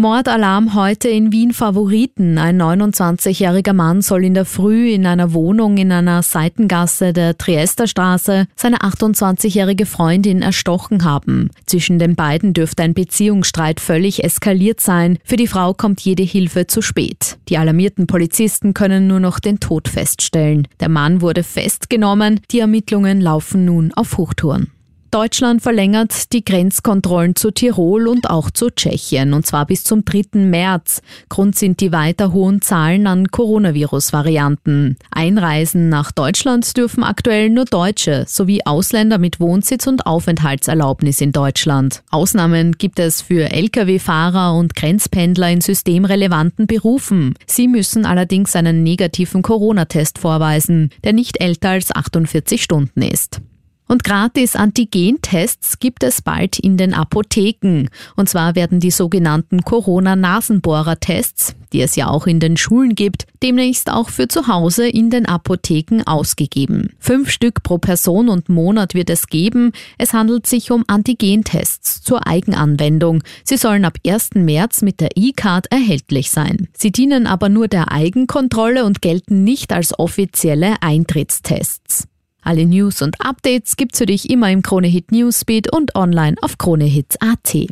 Mordalarm heute in Wien Favoriten. Ein 29-jähriger Mann soll in der Früh in einer Wohnung in einer Seitengasse der Triesterstraße seine 28-jährige Freundin erstochen haben. Zwischen den beiden dürfte ein Beziehungsstreit völlig eskaliert sein. Für die Frau kommt jede Hilfe zu spät. Die alarmierten Polizisten können nur noch den Tod feststellen. Der Mann wurde festgenommen. Die Ermittlungen laufen nun auf Hochtouren. Deutschland verlängert die Grenzkontrollen zu Tirol und auch zu Tschechien, und zwar bis zum 3. März. Grund sind die weiter hohen Zahlen an Coronavirus-Varianten. Einreisen nach Deutschland dürfen aktuell nur Deutsche sowie Ausländer mit Wohnsitz und Aufenthaltserlaubnis in Deutschland. Ausnahmen gibt es für Lkw-Fahrer und Grenzpendler in systemrelevanten Berufen. Sie müssen allerdings einen negativen Corona-Test vorweisen, der nicht älter als 48 Stunden ist. Und gratis Antigentests gibt es bald in den Apotheken. Und zwar werden die sogenannten Corona-Nasenbohrer-Tests, die es ja auch in den Schulen gibt, demnächst auch für zu Hause in den Apotheken ausgegeben. Fünf Stück pro Person und Monat wird es geben. Es handelt sich um Antigentests zur Eigenanwendung. Sie sollen ab 1. März mit der E-Card erhältlich sein. Sie dienen aber nur der Eigenkontrolle und gelten nicht als offizielle Eintrittstests. Alle News und Updates gibt's für dich immer im Kronehit Newsbeat und online auf kronehit.at.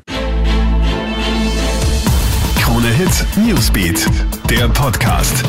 Kronehit Newsbeat, der Podcast.